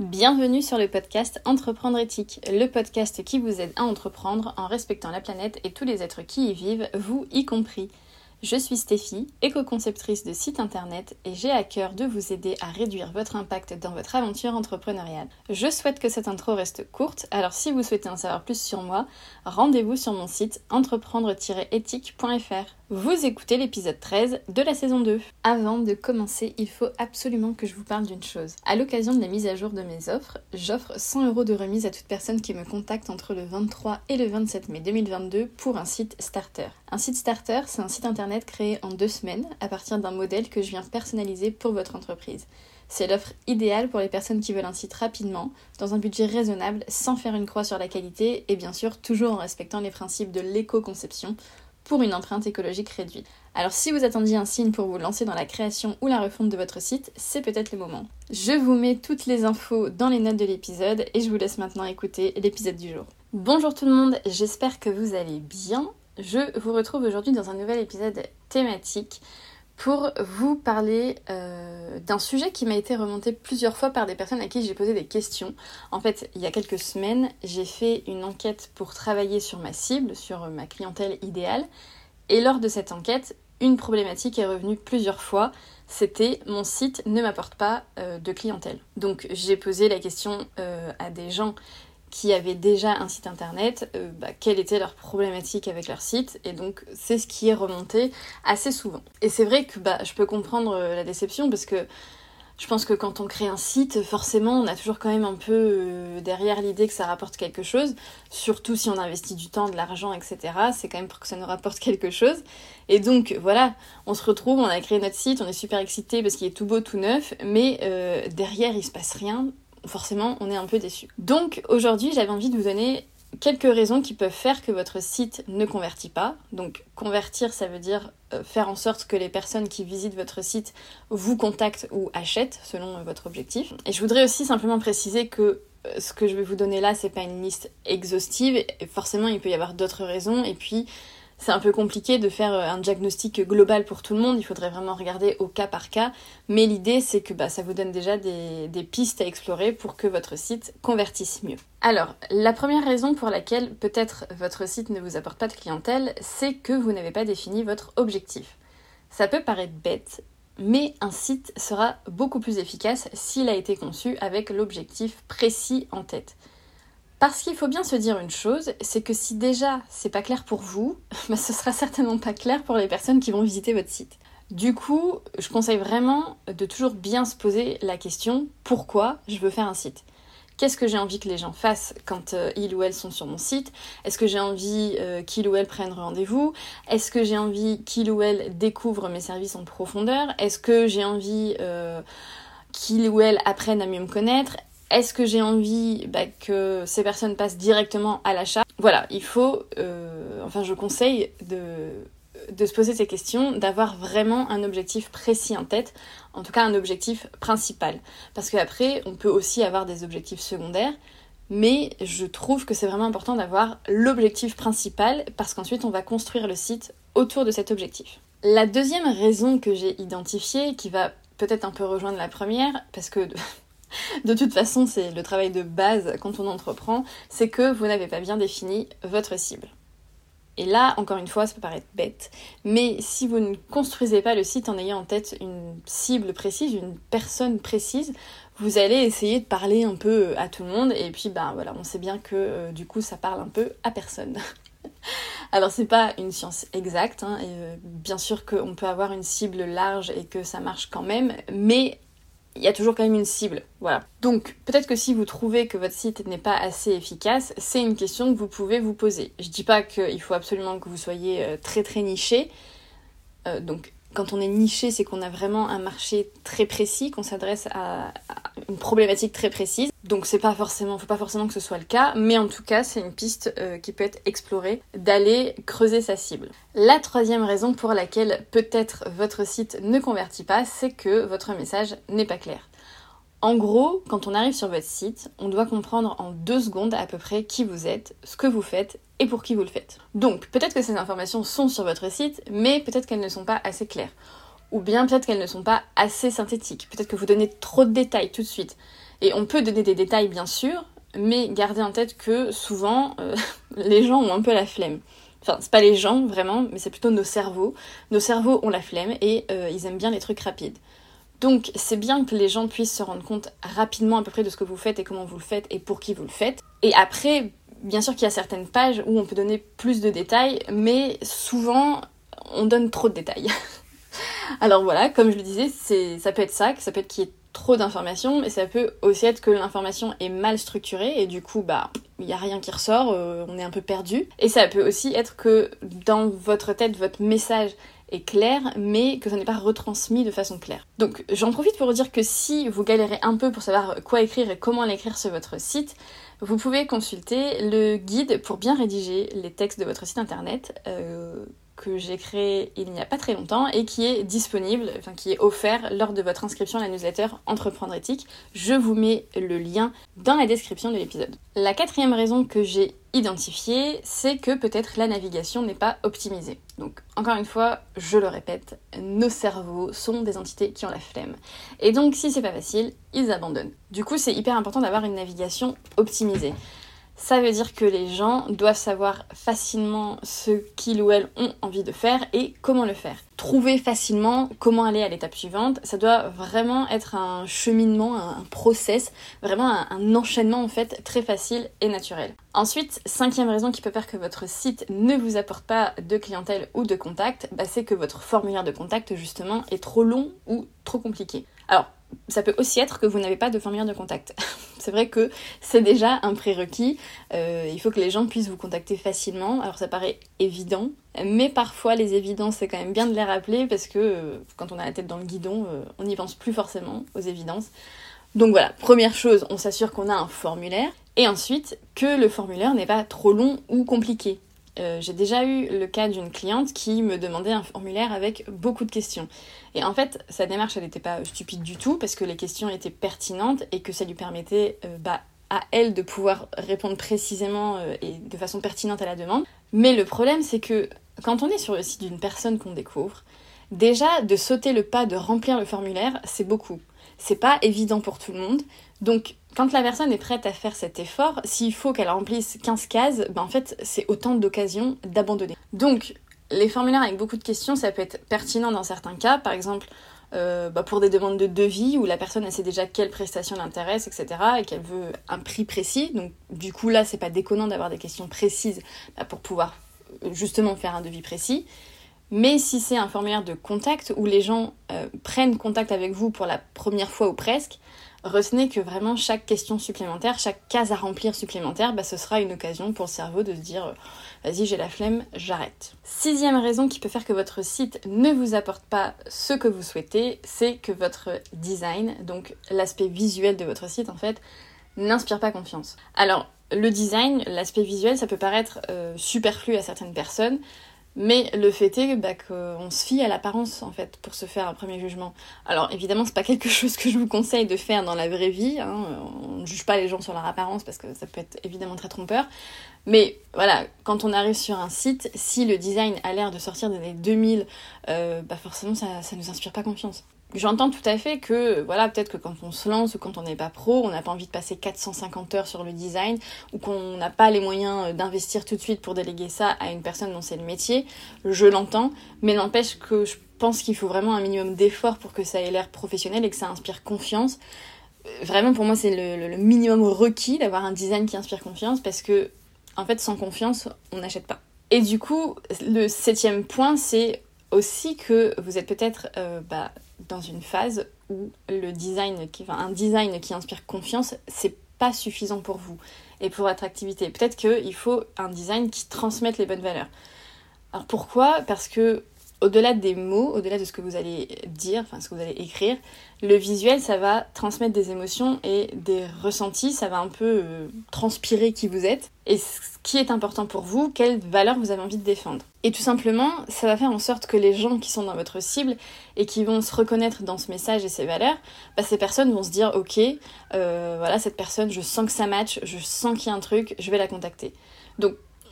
Bienvenue sur le podcast Entreprendre éthique, le podcast qui vous aide à entreprendre en respectant la planète et tous les êtres qui y vivent, vous y compris. Je suis Stéphie, éco-conceptrice de site internet et j'ai à cœur de vous aider à réduire votre impact dans votre aventure entrepreneuriale. Je souhaite que cette intro reste courte, alors si vous souhaitez en savoir plus sur moi, rendez-vous sur mon site entreprendre-éthique.fr. Vous écoutez l'épisode 13 de la saison 2. Avant de commencer, il faut absolument que je vous parle d'une chose. À l'occasion de la mise à jour de mes offres, j'offre 100 euros de remise à toute personne qui me contacte entre le 23 et le 27 mai 2022 pour un site starter. Un site starter, c'est un site internet créé en deux semaines à partir d'un modèle que je viens personnaliser pour votre entreprise. C'est l'offre idéale pour les personnes qui veulent un site rapidement, dans un budget raisonnable, sans faire une croix sur la qualité et bien sûr toujours en respectant les principes de l'éco-conception pour une empreinte écologique réduite. Alors si vous attendiez un signe pour vous lancer dans la création ou la refonte de votre site, c'est peut-être le moment. Je vous mets toutes les infos dans les notes de l'épisode et je vous laisse maintenant écouter l'épisode du jour. Bonjour tout le monde, j'espère que vous allez bien. Je vous retrouve aujourd'hui dans un nouvel épisode thématique pour vous parler euh, d'un sujet qui m'a été remonté plusieurs fois par des personnes à qui j'ai posé des questions. En fait, il y a quelques semaines, j'ai fait une enquête pour travailler sur ma cible, sur ma clientèle idéale. Et lors de cette enquête, une problématique est revenue plusieurs fois. C'était mon site ne m'apporte pas euh, de clientèle. Donc j'ai posé la question euh, à des gens qui avaient déjà un site internet, euh, bah, quelle était leur problématique avec leur site, et donc c'est ce qui est remonté assez souvent. Et c'est vrai que bah, je peux comprendre euh, la déception parce que je pense que quand on crée un site, forcément, on a toujours quand même un peu euh, derrière l'idée que ça rapporte quelque chose, surtout si on investit du temps, de l'argent, etc. C'est quand même pour que ça nous rapporte quelque chose. Et donc, voilà, on se retrouve, on a créé notre site, on est super excité parce qu'il est tout beau, tout neuf, mais derrière, il se passe rien forcément on est un peu déçu. Donc aujourd'hui j'avais envie de vous donner quelques raisons qui peuvent faire que votre site ne convertit pas. Donc convertir ça veut dire euh, faire en sorte que les personnes qui visitent votre site vous contactent ou achètent selon euh, votre objectif. Et je voudrais aussi simplement préciser que euh, ce que je vais vous donner là, c'est pas une liste exhaustive. Forcément, il peut y avoir d'autres raisons. Et puis, c'est un peu compliqué de faire euh, un diagnostic global pour tout le monde, il faudrait vraiment regarder au cas par cas, mais l'idée c'est que bah, ça vous donne déjà des, des, pistes à explorer pour que votre site convertisse mieux. Alors, la première raison pour laquelle peut-être votre site ne vous apporte pas de clientèle, c'est que vous n'avez pas défini votre objectif. Ça peut paraître bête, mais un site sera beaucoup plus efficace s'il a été conçu avec l'objectif précis en tête. Parce qu'il faut bien se dire une chose, c'est que si déjà c'est pas clair pour vous, bah, ce sera certainement pas clair pour les personnes qui vont visiter votre site. Du coup, je conseille vraiment de toujours bien se poser la question pourquoi je veux faire un site? Qu'est-ce que j'ai envie que les gens fassent quand euh, ils ou elles sont sur mon site? Est-ce que j'ai envie euh, qu'ils ou elles prennent rendez-vous? Est-ce que j'ai envie qu'ils ou elles découvrent mes services en profondeur? Est-ce que j'ai envie euh, qu'ils ou elles apprennent à mieux me connaître? Est-ce que j'ai envie bah, que ces personnes passent directement à l'achat? Voilà, il faut, euh, enfin je conseille de, de se poser ces questions, d'avoir vraiment un objectif précis en tête, en tout cas un objectif principal. Parce qu'après, on peut aussi avoir des objectifs secondaires, mais je trouve que c'est vraiment important d'avoir l'objectif principal, parce qu'ensuite on va construire le site autour de cet objectif. La deuxième raison que j'ai identifiée, qui va peut-être un peu rejoindre la première, parce que de toute façon, c'est le travail de base quand on entreprend, c'est que vous n'avez pas bien défini votre cible. Et là, encore une fois, ça peut paraître bête, mais si vous ne construisez pas le site en ayant en tête une cible précise, une personne précise, vous allez essayer de parler un peu à tout le monde, et puis ben voilà, on sait bien que euh, du coup ça parle un peu à personne. Alors c'est pas une science exacte, hein, euh, bien sûr qu'on peut avoir une cible large et que ça marche quand même, mais il y a toujours quand même une cible. Voilà. Donc, peut-être que si vous trouvez que votre site n'est pas assez efficace, c'est une question que vous pouvez vous poser. Je dis pas qu'il faut absolument que vous soyez euh, très très niché. Euh, donc, quand on est niché, c'est qu'on a vraiment un marché très précis, qu'on s'adresse à, une problématique très précise. Donc c'est pas forcément, faut pas forcément que ce soit le cas, mais en tout cas c'est une piste euh, qui peut être explorée d'aller creuser sa cible. La troisième raison pour laquelle peut-être votre site ne convertit pas, c'est que votre message n'est pas clair. En gros, quand on arrive sur votre site, on doit comprendre en deux secondes à peu près qui vous êtes, ce que vous faites et pour qui vous le faites. Donc, peut-être que ces informations sont sur votre site, mais peut-être qu'elles ne sont pas assez claires. Ou bien peut-être qu'elles ne sont pas assez synthétiques. Peut-être que vous donnez trop de détails tout de suite. Et on peut donner des détails bien sûr, mais gardez en tête que souvent euh, les gens ont un peu la flemme. Enfin, c'est pas les gens vraiment, mais c'est plutôt nos cerveaux. Nos cerveaux ont la flemme et euh, ils aiment bien les trucs rapides. Donc c'est bien que les gens puissent se rendre compte rapidement à peu près de ce que vous faites et comment vous le faites et pour qui vous le faites. Et après, bien sûr qu'il y a certaines pages où on peut donner plus de détails, mais souvent on donne trop de détails. Alors voilà, comme je le disais, ça peut être ça, ça peut être qu'il y ait trop d'informations, mais ça peut aussi être que l'information est mal structurée et du coup, bah, il n'y a rien qui ressort, euh, on est un peu perdu. Et ça peut aussi être que dans votre tête, votre message est clair, mais que ça n'est pas retransmis de façon claire. Donc j'en profite pour vous dire que si vous galérez un peu pour savoir quoi écrire et comment l'écrire sur votre site, vous pouvez consulter le guide pour bien rédiger les textes de votre site internet. Euh, que j'ai créé il n'y a pas très longtemps et qui est disponible, enfin qui est offert lors de votre inscription à la newsletter Entreprendre éthique. Je vous mets le lien dans la description de l'épisode. La quatrième raison que j'ai identifiée, c'est que peut-être la navigation n'est pas optimisée. Donc encore une fois, je le répète, nos cerveaux sont des entités qui ont la flemme. Et donc si c'est pas facile, ils abandonnent. Du coup, c'est hyper important d'avoir une navigation optimisée. Ça veut dire que les gens doivent savoir facilement ce qu'ils ou elles ont envie de faire et comment le faire. Trouver facilement comment aller à l'étape suivante, ça doit vraiment être un cheminement, un process, vraiment un, enchaînement en fait très facile et naturel. Ensuite, cinquième raison qui peut faire que votre site ne vous apporte pas de clientèle ou de contact, bah, c'est que votre formulaire de contact justement est trop long ou trop compliqué. Alors, ça peut aussi être que vous n'avez pas de formulaire de contact. c'est vrai que c'est déjà un prérequis. Euh, il faut que les gens puissent vous contacter facilement. Alors ça paraît évident, mais parfois les évidences, c'est quand même bien de les rappeler parce que euh, quand on a la tête dans le guidon, euh, on n'y pense plus forcément aux évidences. Donc voilà, première chose, on s'assure qu'on a un formulaire. Et ensuite, que le formulaire n'est pas trop long ou compliqué. Euh, j'ai déjà eu le cas d'une cliente qui me demandait un formulaire avec beaucoup de questions. Et en fait, sa démarche, elle n'était pas stupide du tout parce que les questions étaient pertinentes et que ça lui permettait euh, bah, à elle de pouvoir répondre précisément euh, et de façon pertinente à la demande. Mais le problème, c'est que quand on est sur le site d'une personne qu'on découvre, déjà de sauter le pas de remplir le formulaire, c'est beaucoup. C'est pas évident pour tout le monde. Donc, quand la personne est prête à faire cet effort, s'il faut qu'elle remplisse 15 cases, ben en fait, c'est autant d'occasions d'abandonner. Donc, les formulaires avec beaucoup de questions, ça peut être pertinent dans certains cas. Par exemple, euh, bah, pour des demandes de devis où la personne sait déjà quelle prestation l'intéresse, etc. et qu'elle veut un prix précis. Donc, du coup, là, c'est pas déconnant d'avoir des questions précises bah, pour pouvoir euh, justement faire un devis précis. Mais si c'est un formulaire de contact où les gens euh, prennent contact avec vous pour la première fois ou presque, retenez que vraiment chaque question supplémentaire, chaque case à remplir supplémentaire, bah, ce sera une occasion pour le cerveau de se dire euh, vas-y j'ai la flemme, j'arrête. Sixième raison qui peut faire que votre site ne vous apporte pas ce que vous souhaitez, c'est que votre design, donc l'aspect visuel de votre site en fait, n'inspire pas confiance. Alors le design, l'aspect visuel, ça peut paraître euh, superflu à certaines personnes, mais le fait est bah, qu'on se fie à l'apparence en fait pour se faire un premier jugement. Alors évidemment c'est pas quelque chose que je vous conseille de faire dans la vraie vie. Hein. On ne juge pas les gens sur leur apparence parce que ça peut être évidemment très trompeur. Mais voilà, quand on arrive sur un site, si le design a l'air de sortir des années 2000, euh, bah forcément ça, ça nous inspire pas confiance. J'entends tout à fait que, voilà, peut-être que quand on se lance ou quand on n'est pas pro, on n'a pas envie de passer 450 heures sur le design ou qu'on n'a pas les moyens euh, d'investir tout de suite pour déléguer ça à une personne dont c'est le métier. Je l'entends, mais n'empêche que je pense qu'il faut vraiment un minimum d'effort pour que ça ait l'air professionnel et que ça inspire confiance. Euh, vraiment, pour moi, c'est le, minimum requis d'avoir un design qui inspire confiance parce que, en fait, sans confiance, on n'achète pas. Et du coup, le septième point, c'est aussi que vous êtes peut-être euh, bah, dans une phase où le design, un design qui inspire confiance, c'est pas suffisant pour vous et pour votre activité. Peut-être qu'il faut un design qui transmette les bonnes valeurs. Alors pourquoi? Parce que au-delà des mots, au-delà de ce que vous allez dire, enfin ce que vous allez écrire, le visuel, ça va transmettre des émotions et des ressentis, ça va un peu euh, transpirer qui vous êtes et ce qui est important pour vous, quelles valeurs vous avez envie de défendre. Et tout simplement, ça va faire en sorte que les gens qui sont dans votre cible et qui vont se reconnaître dans ce message et ces valeurs, bah, ces personnes vont se dire ok, euh, voilà cette personne, je sens que ça match, je sens qu'il y a un truc, je vais la contacter.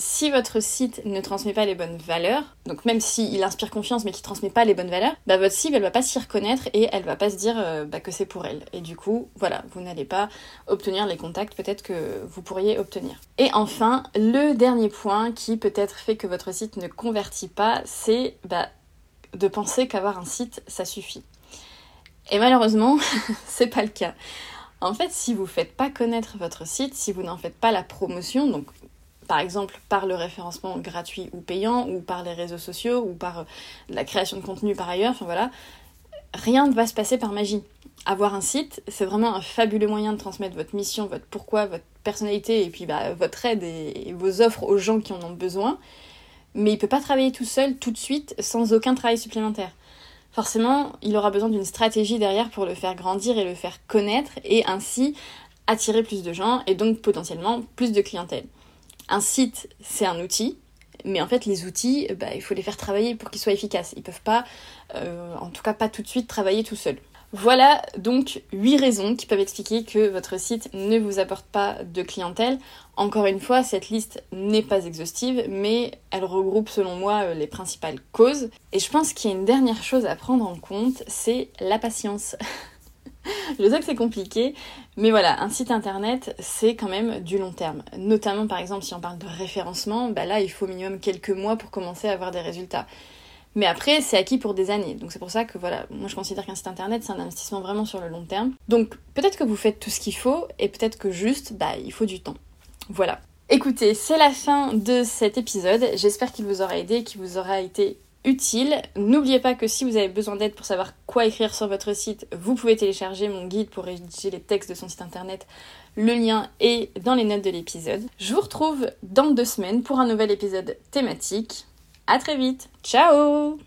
Si votre site ne transmet pas les bonnes valeurs, donc même s'il inspire confiance mais qu'il transmet pas les bonnes valeurs, bah votre cible elle va pas s'y reconnaître et elle va pas se dire euh, bah, que c'est pour elle. Et du coup, voilà, vous n'allez pas obtenir les contacts peut-être que vous pourriez obtenir. Et enfin, le dernier point qui peut-être fait que votre site ne convertit pas, c'est bah, de penser qu'avoir un site, ça suffit. Et malheureusement, c'est pas le cas. En fait, si vous ne faites pas connaître votre site, si vous n'en faites pas la promotion, donc par exemple par le référencement gratuit ou payant, ou par les réseaux sociaux, ou par euh, la création de contenu par ailleurs, enfin voilà, rien ne va se passer par magie. Avoir un site, c'est vraiment un fabuleux moyen de transmettre votre mission, votre pourquoi, votre personnalité, et puis bah, votre aide et vos offres aux gens qui en ont besoin. Mais il ne peut pas travailler tout seul, tout de suite, sans aucun travail supplémentaire forcément, il aura besoin d'une stratégie derrière pour le faire grandir et le faire connaître et ainsi attirer plus de gens et donc potentiellement plus de clientèle. Un site, c'est un outil, mais en fait, les outils, bah, il faut les faire travailler pour qu'ils soient efficaces. Ils peuvent pas, euh, en tout cas pas tout de suite, travailler tout seuls. Voilà donc 8 raisons qui peuvent expliquer que votre site ne vous apporte pas de clientèle. Encore une fois, cette liste n'est pas exhaustive, mais elle regroupe selon moi euh, les principales causes. Et je pense qu'il y a une dernière chose à prendre en compte, c'est la patience. je sais que c'est compliqué, mais voilà, un site internet, c'est quand même du long terme. Notamment par exemple si on parle de référencement, bah là il faut au minimum quelques mois pour commencer à avoir des résultats. Mais après, c'est acquis pour des années. Donc c'est pour ça que voilà, moi je considère qu'un site internet, c'est un investissement vraiment sur le long terme. Donc peut-être que vous faites tout ce qu'il faut et peut-être que juste, bah, il faut du temps. Voilà. Écoutez, c'est la fin de cet épisode. J'espère qu'il vous aura aidé, qu'il vous aura été utile. N'oubliez pas que si vous avez besoin d'aide pour savoir quoi écrire sur votre site, vous pouvez télécharger mon guide pour rédiger les textes de son site internet. Le lien est dans les notes de l'épisode. Je vous retrouve dans deux semaines pour un nouvel épisode thématique. À très vite. Ciao